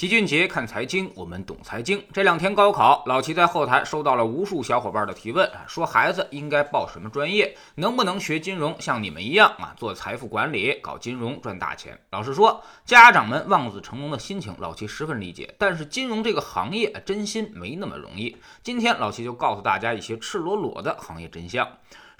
齐俊杰看财经，我们懂财经。这两天高考，老齐在后台收到了无数小伙伴的提问，说孩子应该报什么专业，能不能学金融，像你们一样啊，做财富管理，搞金融赚大钱。老实说，家长们望子成龙的心情，老齐十分理解。但是金融这个行业，真心没那么容易。今天老齐就告诉大家一些赤裸裸的行业真相。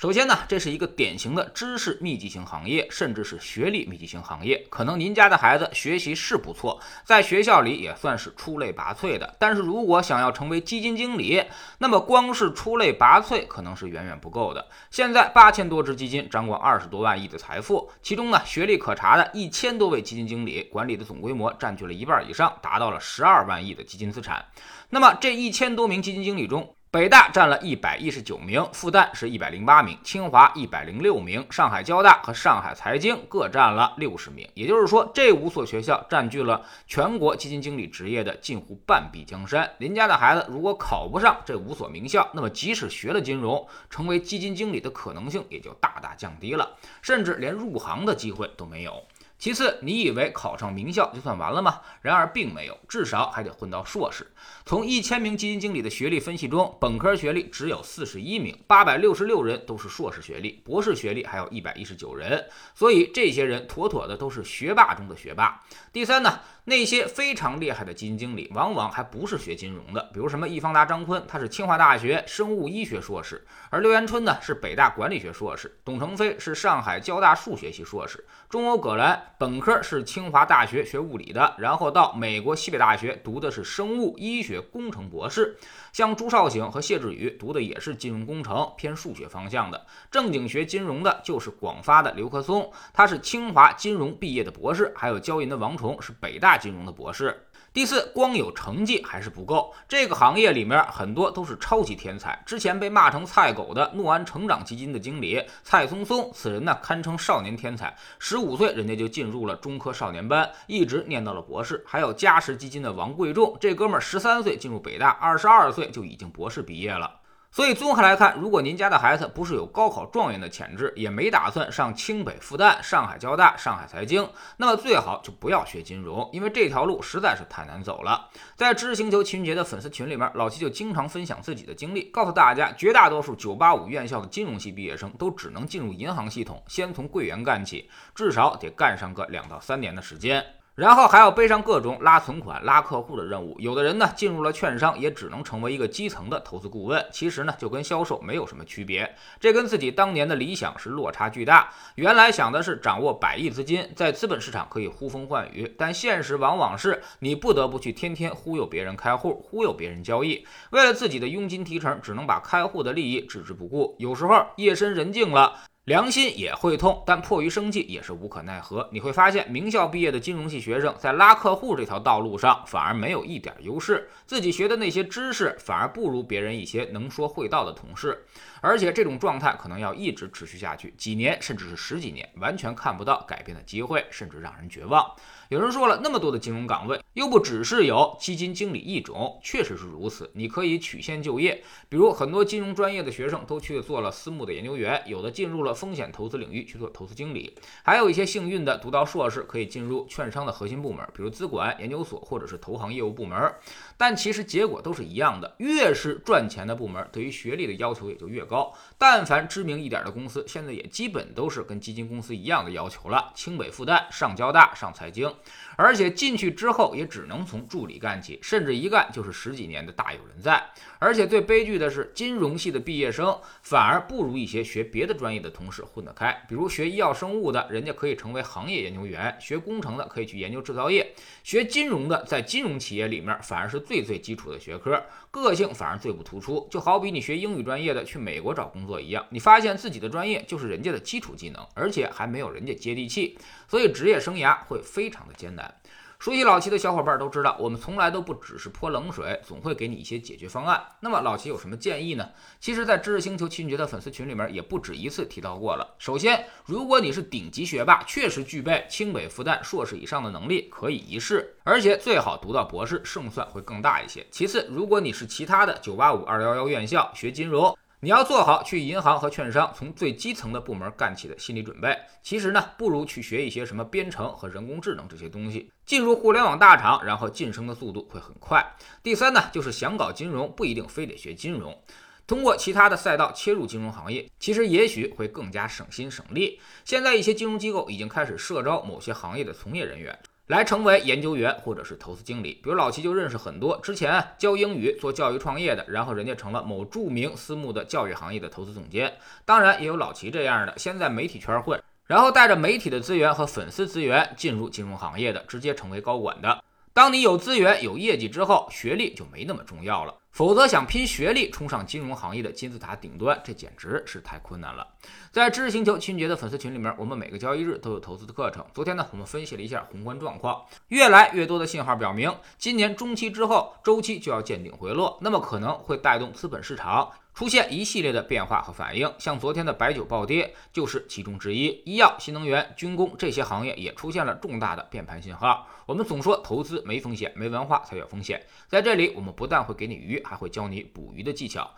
首先呢，这是一个典型的知识密集型行业，甚至是学历密集型行业。可能您家的孩子学习是不错，在学校里也算是出类拔萃的。但是如果想要成为基金经理，那么光是出类拔萃可能是远远不够的。现在八千多只基金掌管二十多万亿的财富，其中呢，学历可查的一千多位基金经理管理的总规模占据了一半以上，达到了十二万亿的基金资产。那么这一千多名基金经理中，北大占了一百一十九名，复旦是一百零八名，清华一百零六名，上海交大和上海财经各占了六十名。也就是说，这五所学校占据了全国基金经理职业的近乎半壁江山。您家的孩子如果考不上这五所名校，那么即使学了金融，成为基金经理的可能性也就大大降低了，甚至连入行的机会都没有。其次，你以为考上名校就算完了吗？然而并没有，至少还得混到硕士。从一千名基金经理的学历分析中，本科学历只有四十一名，八百六十六人都是硕士学历，博士学历还有一百一十九人。所以这些人妥妥的都是学霸中的学霸。第三呢，那些非常厉害的基金经理，往往还不是学金融的，比如什么易方达张坤，他是清华大学生物医学硕士，而刘延春呢是北大管理学硕士，董承飞是上海交大数学系硕士，中欧葛兰。本科是清华大学学物理的，然后到美国西北大学读的是生物医学工程博士。像朱少醒和谢志宇读的也是金融工程，偏数学方向的。正经学金融的就是广发的刘克松，他是清华金融毕业的博士。还有交银的王崇是北大金融的博士。第四，光有成绩还是不够。这个行业里面很多都是超级天才。之前被骂成菜狗的诺安成长基金的经理蔡松松，此人呢堪称少年天才。十五岁人家就进入了中科少年班，一直念到了博士。还有嘉实基金的王贵重，这哥们儿十三岁进入北大，二十二岁就已经博士毕业了。所以综合来看，如果您家的孩子不是有高考状元的潜质，也没打算上清北、复旦、上海交大、上海财经，那么最好就不要学金融，因为这条路实在是太难走了。在知识星球秦杰的粉丝群里面，老七就经常分享自己的经历，告诉大家，绝大多数985院校的金融系毕业生都只能进入银行系统，先从柜员干起，至少得干上个两到三年的时间。然后还要背上各种拉存款、拉客户的任务。有的人呢，进入了券商，也只能成为一个基层的投资顾问。其实呢，就跟销售没有什么区别。这跟自己当年的理想是落差巨大。原来想的是掌握百亿资金，在资本市场可以呼风唤雨，但现实往往是你不得不去天天忽悠别人开户，忽悠别人交易。为了自己的佣金提成，只能把开户的利益置之不顾。有时候夜深人静了。良心也会痛，但迫于生计也是无可奈何。你会发现，名校毕业的金融系学生在拉客户这条道路上反而没有一点优势，自己学的那些知识反而不如别人一些能说会道的同事。而且这种状态可能要一直持续下去，几年甚至是十几年，完全看不到改变的机会，甚至让人绝望。有人说了，那么多的金融岗位，又不只是有基金经理一种，确实是如此。你可以曲线就业，比如很多金融专业的学生都去做了私募的研究员，有的进入了风险投资领域去做投资经理，还有一些幸运的读到硕士可以进入券商的核心部门，比如资管、研究所或者是投行业务部门。但其实结果都是一样的，越是赚钱的部门，对于学历的要求也就越高。但凡知名一点的公司，现在也基本都是跟基金公司一样的要求了，清北、复旦、上交大、上财经。而且进去之后也只能从助理干起，甚至一干就是十几年的大有人在。而且最悲剧的是，金融系的毕业生反而不如一些学别的专业的同事混得开。比如学医药生物的，人家可以成为行业研究员；学工程的可以去研究制造业；学金融的，在金融企业里面反而是最最基础的学科，个性反而最不突出。就好比你学英语专业的去美国找工作一样，你发现自己的专业就是人家的基础技能，而且还没有人家接地气，所以职业生涯会非常的艰难。熟悉老齐的小伙伴都知道，我们从来都不只是泼冷水，总会给你一些解决方案。那么老齐有什么建议呢？其实，在知识星球秦爵的粉丝群里面也不止一次提到过了。首先，如果你是顶级学霸，确实具备清北、复旦硕士以上的能力，可以一试，而且最好读到博士，胜算会更大一些。其次，如果你是其他的985、211院校学金融。你要做好去银行和券商从最基层的部门干起的心理准备。其实呢，不如去学一些什么编程和人工智能这些东西，进入互联网大厂，然后晋升的速度会很快。第三呢，就是想搞金融，不一定非得学金融，通过其他的赛道切入金融行业，其实也许会更加省心省力。现在一些金融机构已经开始社招某些行业的从业人员。来成为研究员或者是投资经理，比如老齐就认识很多之前教英语、做教育创业的，然后人家成了某著名私募的教育行业的投资总监。当然，也有老齐这样的，先在媒体圈混，然后带着媒体的资源和粉丝资源进入金融行业的，直接成为高管的。当你有资源、有业绩之后，学历就没那么重要了。否则，想拼学历冲上金融行业的金字塔顶端，这简直是太困难了。在知识星球清洁的粉丝群里面，我们每个交易日都有投资的课程。昨天呢，我们分析了一下宏观状况，越来越多的信号表明，今年中期之后周期就要见顶回落，那么可能会带动资本市场。出现一系列的变化和反应，像昨天的白酒暴跌就是其中之一。医药、新能源、军工这些行业也出现了重大的变盘信号。我们总说投资没风险，没文化才有风险。在这里，我们不但会给你鱼，还会教你捕鱼的技巧。